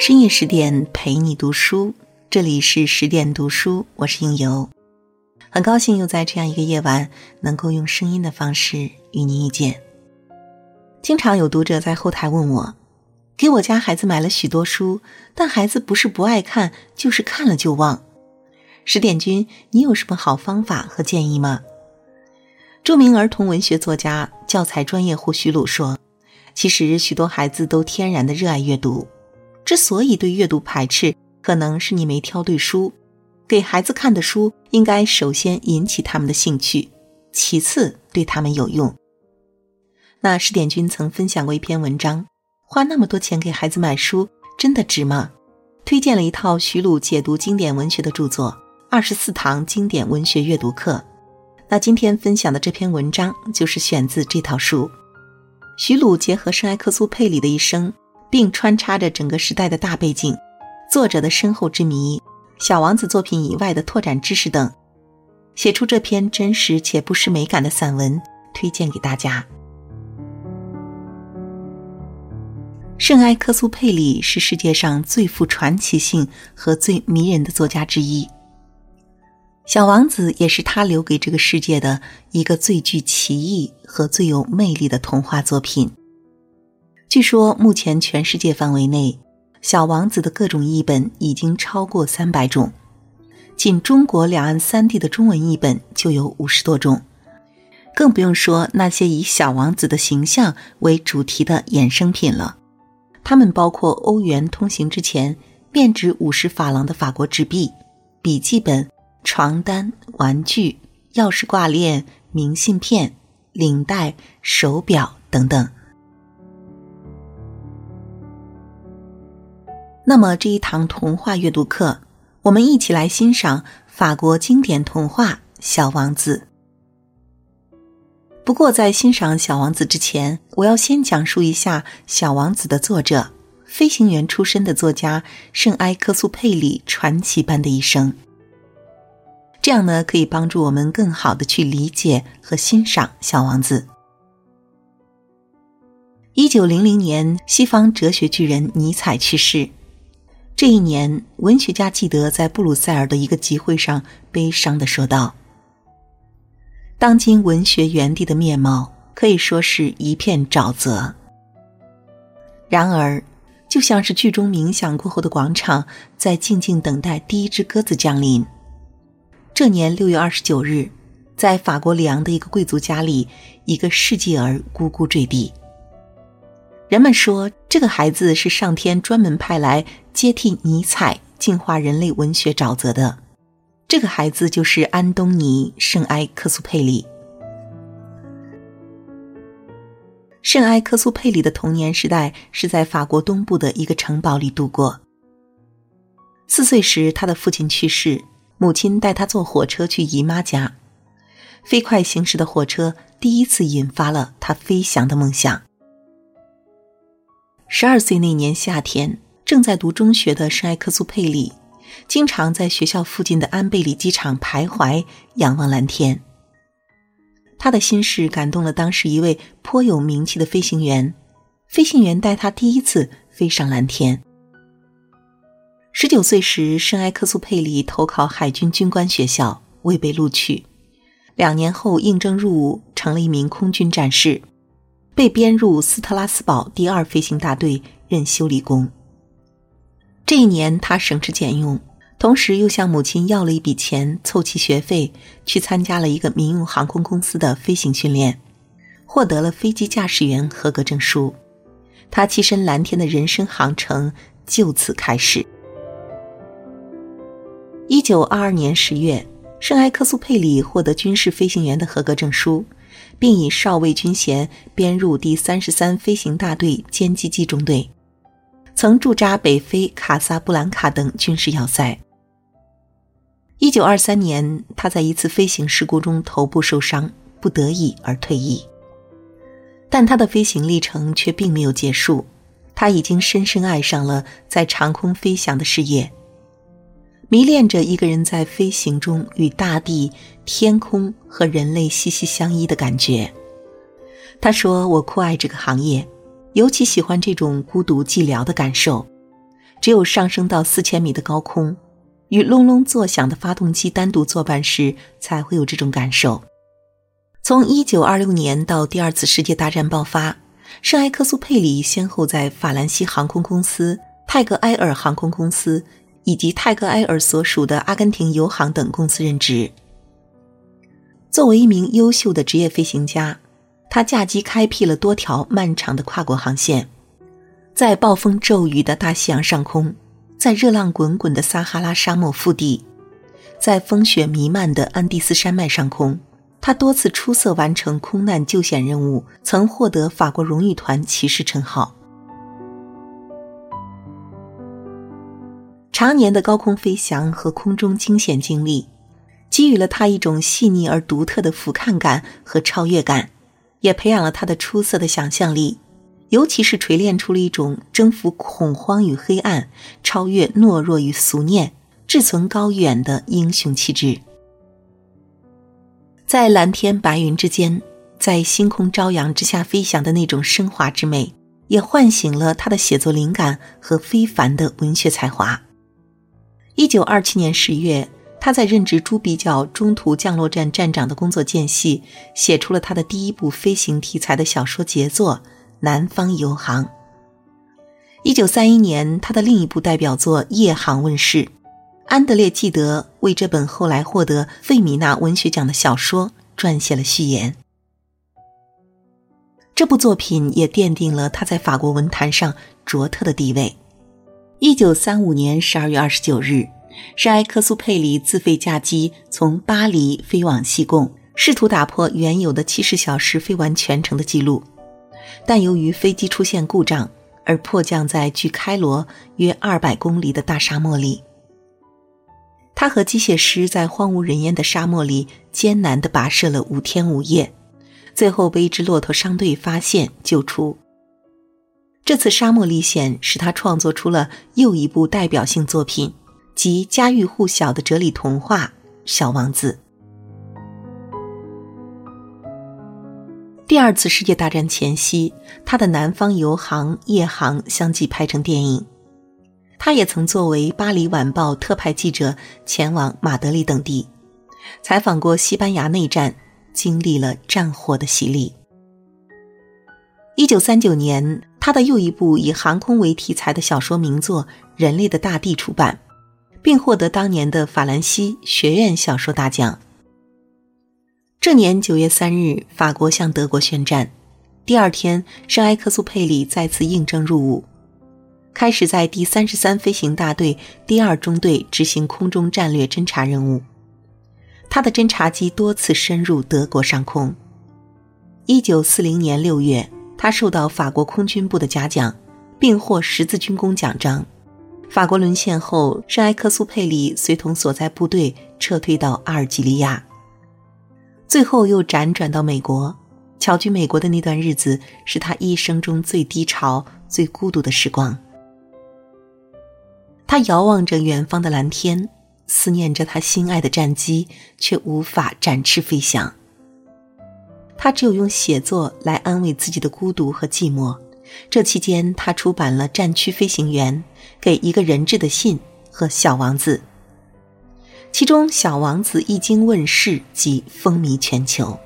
深夜十点陪你读书，这里是十点读书，我是应由，很高兴又在这样一个夜晚能够用声音的方式与您遇见。经常有读者在后台问我，给我家孩子买了许多书，但孩子不是不爱看，就是看了就忘。十点君，你有什么好方法和建议吗？著名儿童文学作家、教材专业户徐鲁说：“其实许多孩子都天然的热爱阅读。”之所以对阅读排斥，可能是你没挑对书。给孩子看的书，应该首先引起他们的兴趣，其次对他们有用。那十点君曾分享过一篇文章，花那么多钱给孩子买书，真的值吗？推荐了一套徐鲁解读经典文学的著作《二十四堂经典文学阅读课》。那今天分享的这篇文章，就是选自这套书。徐鲁结合圣埃克苏佩里的一生。并穿插着整个时代的大背景，作者的深厚之谜，小王子作品以外的拓展知识等，写出这篇真实且不失美感的散文，推荐给大家。圣埃克苏佩里是世界上最富传奇性和最迷人的作家之一，《小王子》也是他留给这个世界的一个最具奇异和最有魅力的童话作品。据说，目前全世界范围内，《小王子》的各种译本已经超过三百种，仅中国两岸三地的中文译本就有五十多种，更不用说那些以小王子的形象为主题的衍生品了。它们包括欧元通行之前面值五十法郎的法国纸币、笔记本、床单、玩具、钥匙挂链、明信片、领带、手表等等。那么这一堂童话阅读课，我们一起来欣赏法国经典童话《小王子》。不过在欣赏《小王子》之前，我要先讲述一下《小王子》的作者——飞行员出身的作家圣埃克苏佩里传奇般的一生。这样呢，可以帮助我们更好的去理解和欣赏《小王子》。一九零零年，西方哲学巨人尼采去世。这一年，文学家记得在布鲁塞尔的一个集会上悲伤的说道：“当今文学园地的面貌可以说是一片沼泽。然而，就像是剧中冥想过后的广场，在静静等待第一只鸽子降临。”这年六月二十九日，在法国里昂的一个贵族家里，一个世纪儿咕咕坠地。人们说，这个孩子是上天专门派来接替尼采净化人类文学沼泽的。这个孩子就是安东尼·圣埃克苏佩里。圣埃克苏佩里的童年时代是在法国东部的一个城堡里度过。四岁时，他的父亲去世，母亲带他坐火车去姨妈家。飞快行驶的火车第一次引发了他飞翔的梦想。十二岁那年夏天，正在读中学的圣埃克苏佩里，经常在学校附近的安贝里机场徘徊，仰望蓝天。他的心事感动了当时一位颇有名气的飞行员，飞行员带他第一次飞上蓝天。十九岁时，圣埃克苏佩里投考海军军官学校，未被录取。两年后，应征入伍，成了一名空军战士。被编入斯特拉斯堡第二飞行大队任修理工。这一年，他省吃俭用，同时又向母亲要了一笔钱凑齐学费，去参加了一个民用航空公司的飞行训练，获得了飞机驾驶员合格证书。他栖身蓝天的人生航程就此开始。一九二二年十月，圣埃克苏佩里获得军事飞行员的合格证书。并以少尉军衔编入第三十三飞行大队歼击机中队，曾驻扎北非、卡萨布兰卡等军事要塞。一九二三年，他在一次飞行事故中头部受伤，不得已而退役。但他的飞行历程却并没有结束，他已经深深爱上了在长空飞翔的事业。迷恋着一个人在飞行中与大地、天空和人类息息相依的感觉。他说：“我酷爱这个行业，尤其喜欢这种孤独寂寥的感受。只有上升到四千米的高空，与隆隆作响的发动机单独作伴时，才会有这种感受。从一九二六年到第二次世界大战爆发，圣埃克苏佩里先后在法兰西航空公司、泰格埃尔航空公司以及泰格埃尔所属的阿根廷油航等公司任职。作为一名优秀的职业飞行家，他驾机开辟了多条漫长的跨国航线，在暴风骤雨的大西洋上空，在热浪滚滚的撒哈拉沙漠腹地，在风雪弥漫的安第斯山脉上空。他多次出色完成空难救险任务，曾获得法国荣誉团骑士称号。常年的高空飞翔和空中惊险经历，给予了他一种细腻而独特的俯瞰感和超越感，也培养了他的出色的想象力，尤其是锤炼出了一种征服恐慌与黑暗、超越懦弱与俗念、志存高远的英雄气质。在蓝天白云之间，在星空朝阳之下飞翔的那种升华之美，也唤醒了他的写作灵感和非凡的文学才华。一九二七年十月，他在任职朱比角中途降落站站长的工作间隙，写出了他的第一部飞行题材的小说杰作《南方游航》。一九三一年，他的另一部代表作《夜航》问世。安德烈·纪德为这本后来获得费米纳文学奖的小说撰写了序言。这部作品也奠定了他在法国文坛上卓特的地位。一九三五年十二月二十九日，圣埃克苏佩里自费驾机从巴黎飞往西贡，试图打破原有的七十小时飞完全程的记录，但由于飞机出现故障而迫降在距开罗约二百公里的大沙漠里。他和机械师在荒无人烟的沙漠里艰难地跋涉了五天五夜，最后被一支骆驼商队发现救出。这次沙漠历险使他创作出了又一部代表性作品，即家喻户晓的哲理童话《小王子》。第二次世界大战前夕，他的《南方游航》《夜航》相继拍成电影。他也曾作为《巴黎晚报》特派记者前往马德里等地，采访过西班牙内战，经历了战火的洗礼。一九三九年，他的又一部以航空为题材的小说名作《人类的大地》出版，并获得当年的法兰西学院小说大奖。这年九月三日，法国向德国宣战，第二天，圣埃克苏佩里再次应征入伍。开始在第三十三飞行大队第二中队执行空中战略侦察任务。他的侦察机多次深入德国上空。一九四零年六月，他受到法国空军部的嘉奖，并获十字军功奖章。法国沦陷后，圣埃克苏佩里随同所在部队撤退到阿尔及利亚，最后又辗转到美国。侨居美国的那段日子，是他一生中最低潮、最孤独的时光。他遥望着远方的蓝天，思念着他心爱的战机，却无法展翅飞翔。他只有用写作来安慰自己的孤独和寂寞。这期间，他出版了《战区飞行员》、《给一个人质的信》和《小王子》，其中《小王子》一经问世即风靡全球。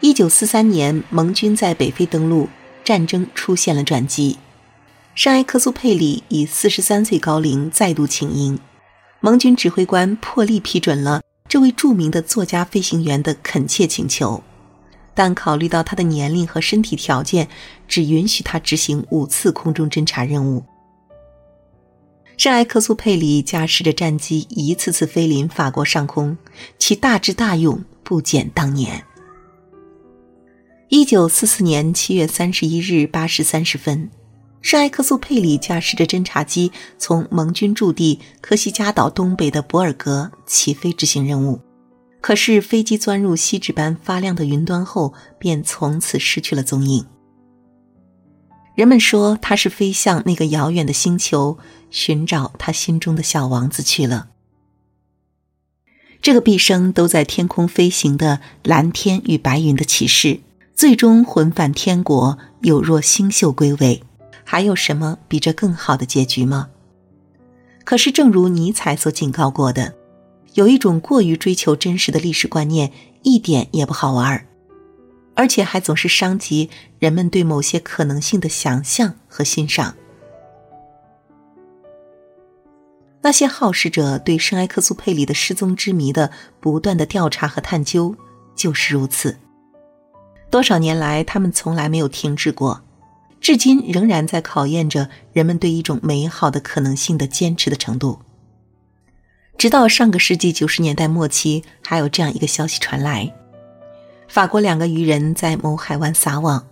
一九四三年，盟军在北非登陆，战争出现了转机。圣埃克苏佩里以四十三岁高龄再度请缨，盟军指挥官破例批准了这位著名的作家飞行员的恳切请求，但考虑到他的年龄和身体条件，只允许他执行五次空中侦察任务。圣埃克苏佩里驾驶着战机一次次飞临法国上空，其大智大勇不减当年。一九四四年七月三十一日八时三十分。圣埃克苏佩里驾驶着侦察机从盟军驻地科西嘉岛东北的博尔格起飞执行任务，可是飞机钻入锡纸般发亮的云端后，便从此失去了踪影。人们说他是飞向那个遥远的星球，寻找他心中的小王子去了。这个毕生都在天空飞行的蓝天与白云的骑士，最终魂返天国，有若星宿归位。还有什么比这更好的结局吗？可是，正如尼采所警告过的，有一种过于追求真实的历史观念，一点也不好玩，而且还总是伤及人们对某些可能性的想象和欣赏。那些好事者对圣埃克苏佩里的失踪之谜的不断的调查和探究，就是如此。多少年来，他们从来没有停止过。至今仍然在考验着人们对一种美好的可能性的坚持的程度。直到上个世纪九十年代末期，还有这样一个消息传来：法国两个渔人在某海湾撒网，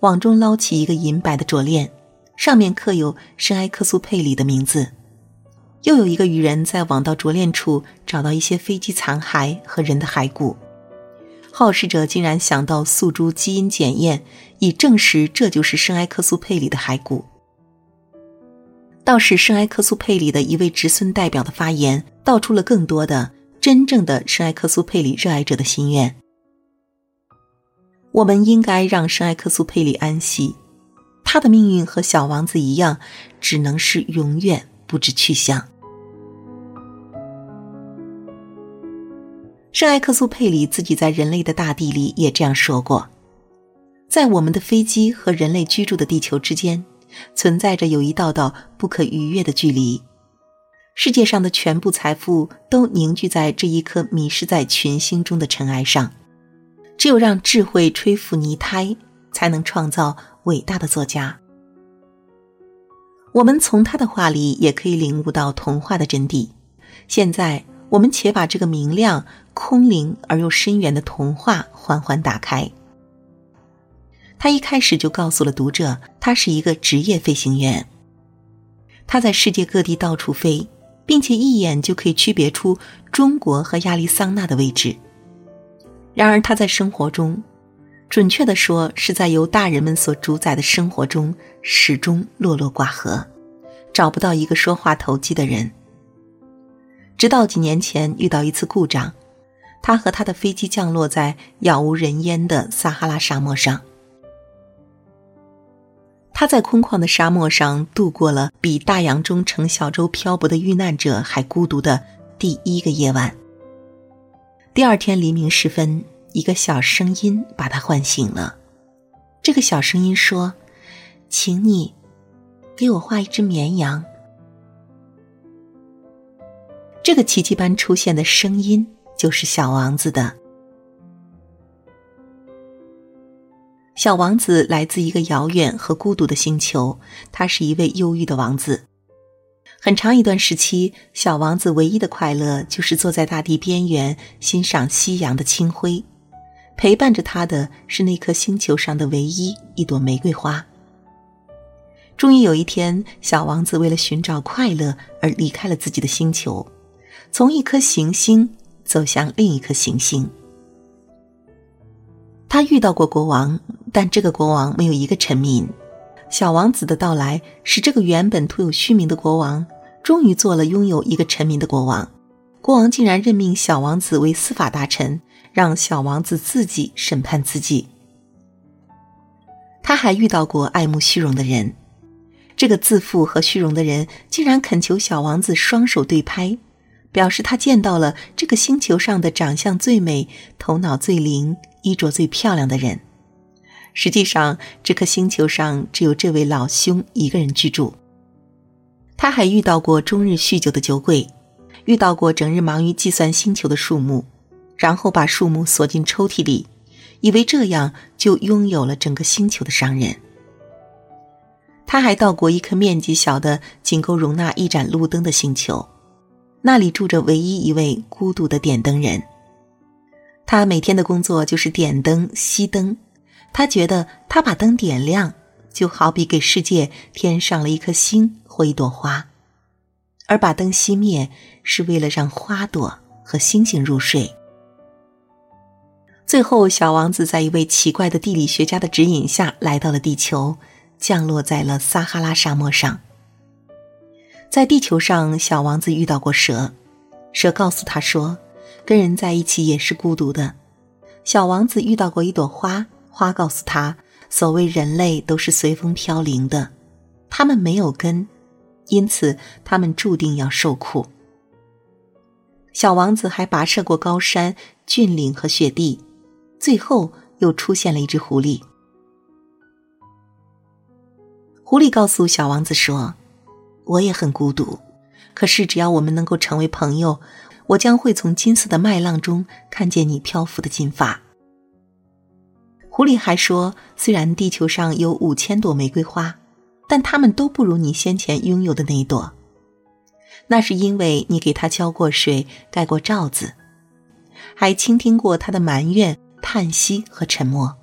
网中捞起一个银白的镯链，上面刻有圣埃克苏佩里的名字。又有一个渔人在网到镯链处找到一些飞机残骸和人的骸骨。好事者竟然想到诉诸基因检验，以证实这就是圣埃克苏佩里的骸骨。倒是圣埃克苏佩里的一位侄孙代表的发言，道出了更多的真正的圣埃克苏佩里热爱者的心愿。我们应该让圣埃克苏佩里安息，他的命运和小王子一样，只能是永远不知去向。圣埃克苏佩里自己在《人类的大地》里也这样说过：“在我们的飞机和人类居住的地球之间，存在着有一道道不可逾越的距离。世界上的全部财富都凝聚在这一颗迷失在群星中的尘埃上。只有让智慧吹拂泥胎，才能创造伟大的作家。”我们从他的话里也可以领悟到童话的真谛。现在。我们且把这个明亮、空灵而又深远的童话缓缓打开。他一开始就告诉了读者，他是一个职业飞行员。他在世界各地到处飞，并且一眼就可以区别出中国和亚利桑那的位置。然而他在生活中，准确的说，是在由大人们所主宰的生活中，始终落落寡合，找不到一个说话投机的人。直到几年前遇到一次故障，他和他的飞机降落在杳无人烟的撒哈拉沙漠上。他在空旷的沙漠上度过了比大洋中乘小舟漂泊的遇难者还孤独的第一个夜晚。第二天黎明时分，一个小声音把他唤醒了。这个小声音说：“请你给我画一只绵羊。”这个奇迹般出现的声音，就是小王子的。小王子来自一个遥远和孤独的星球，他是一位忧郁的王子。很长一段时期，小王子唯一的快乐就是坐在大地边缘欣赏夕阳的清辉，陪伴着他的是那颗星球上的唯一一朵玫瑰花。终于有一天，小王子为了寻找快乐而离开了自己的星球。从一颗行星走向另一颗行星，他遇到过国王，但这个国王没有一个臣民。小王子的到来使这个原本徒有虚名的国王，终于做了拥有一个臣民的国王。国王竟然任命小王子为司法大臣，让小王子自己审判自己。他还遇到过爱慕虚荣的人，这个自负和虚荣的人竟然恳求小王子双手对拍。表示他见到了这个星球上的长相最美、头脑最灵、衣着最漂亮的人。实际上，这颗星球上只有这位老兄一个人居住。他还遇到过终日酗酒的酒鬼，遇到过整日忙于计算星球的数目，然后把数目锁进抽屉里，以为这样就拥有了整个星球的商人。他还到过一颗面积小的、仅够容纳一盏路灯的星球。那里住着唯一一位孤独的点灯人。他每天的工作就是点灯、熄灯。他觉得他把灯点亮，就好比给世界添上了一颗星或一朵花；而把灯熄灭，是为了让花朵和星星入睡。最后，小王子在一位奇怪的地理学家的指引下来到了地球，降落在了撒哈拉沙漠上。在地球上，小王子遇到过蛇，蛇告诉他说：“跟人在一起也是孤独的。”小王子遇到过一朵花，花告诉他：“所谓人类都是随风飘零的。”他们没有根，因此他们注定要受苦。小王子还跋涉过高山、峻岭和雪地，最后又出现了一只狐狸。狐狸告诉小王子说：“我也很孤独，可是只要我们能够成为朋友，我将会从金色的麦浪中看见你漂浮的金发。”狐狸还说：“虽然地球上有五千朵玫瑰花，但它们都不如你先前拥有的那一朵。那是因为你给它浇过水、盖过罩子，还倾听过它的埋怨、叹息和沉默。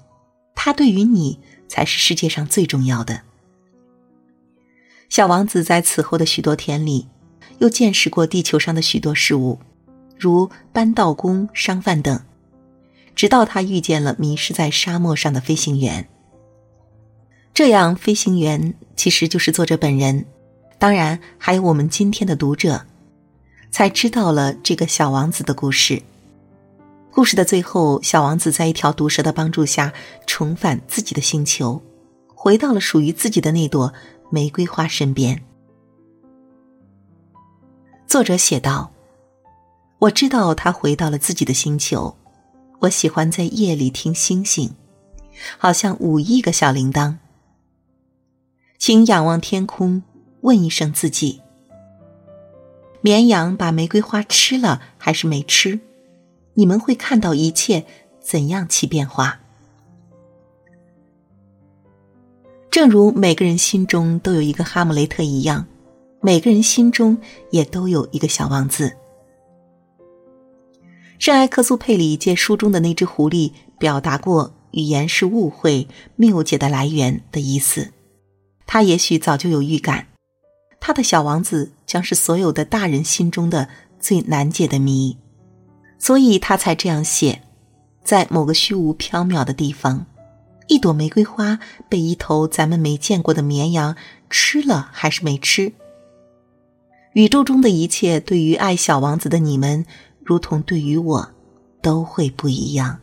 它对于你才是世界上最重要的。”小王子在此后的许多天里，又见识过地球上的许多事物，如搬道工、商贩等。直到他遇见了迷失在沙漠上的飞行员。这样，飞行员其实就是作者本人，当然还有我们今天的读者，才知道了这个小王子的故事。故事的最后，小王子在一条毒蛇的帮助下重返自己的星球，回到了属于自己的那朵玫瑰花身边。作者写道：“我知道他回到了自己的星球。”我喜欢在夜里听星星，好像五亿个小铃铛。请仰望天空，问一声自己：绵羊把玫瑰花吃了还是没吃？你们会看到一切怎样起变化。正如每个人心中都有一个哈姆雷特一样，每个人心中也都有一个小王子。圣埃克苏佩里借书中的那只狐狸表达过“语言是误会、谬解的来源”的意思。他也许早就有预感，他的小王子将是所有的大人心中的最难解的谜，所以他才这样写：在某个虚无缥缈的地方，一朵玫瑰花被一头咱们没见过的绵羊吃了还是没吃？宇宙中的一切，对于爱小王子的你们。如同对于我，都会不一样。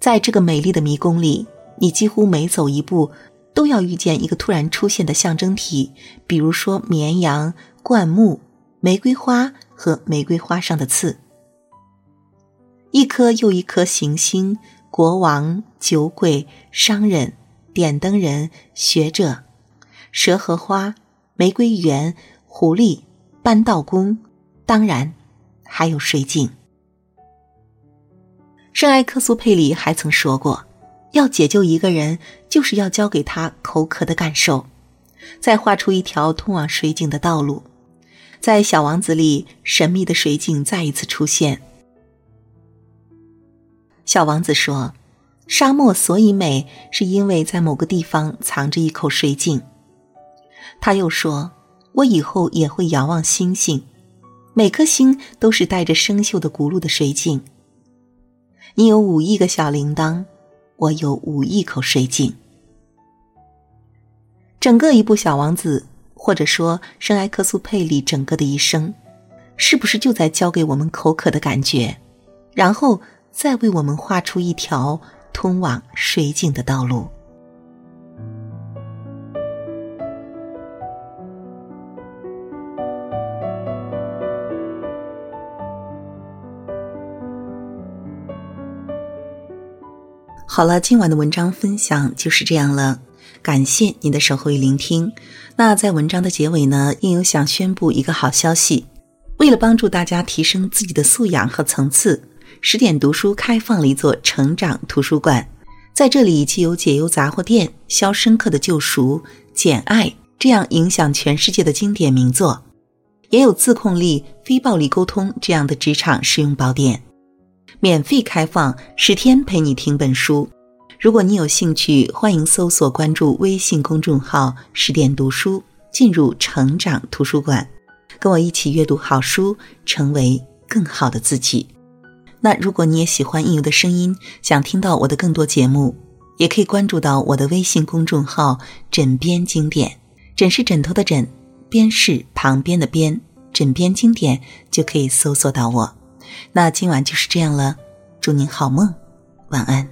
在这个美丽的迷宫里，你几乎每走一步，都要遇见一个突然出现的象征体，比如说绵羊、灌木、玫瑰花和玫瑰花上的刺。一颗又一颗行星，国王、酒鬼、商人、点灯人、学者、蛇和花、玫瑰园、狐狸、搬道工。当然，还有水井。圣埃克苏佩里还曾说过，要解救一个人，就是要教给他口渴的感受，再画出一条通往水井的道路。在《小王子》里，神秘的水井再一次出现。小王子说：“沙漠所以美，是因为在某个地方藏着一口水井。”他又说：“我以后也会遥望星星。”每颗星都是带着生锈的轱辘的水井。你有五亿个小铃铛，我有五亿口水井。整个一部《小王子》，或者说圣埃克苏佩里整个的一生，是不是就在教给我们口渴的感觉，然后再为我们画出一条通往水井的道路？好了，今晚的文章分享就是这样了，感谢您的守候与聆听。那在文章的结尾呢，应有想宣布一个好消息：为了帮助大家提升自己的素养和层次，十点读书开放了一座成长图书馆。在这里，既有《解忧杂货店》《肖申克的救赎》《简爱》这样影响全世界的经典名作，也有《自控力》《非暴力沟通》这样的职场实用宝典。免费开放十天陪你听本书，如果你有兴趣，欢迎搜索关注微信公众号“十点读书”，进入成长图书馆，跟我一起阅读好书，成为更好的自己。那如果你也喜欢应由的声音，想听到我的更多节目，也可以关注到我的微信公众号“枕边经典”，枕是枕头的枕，边是旁边的边，枕边经典就可以搜索到我。那今晚就是这样了，祝您好梦，晚安。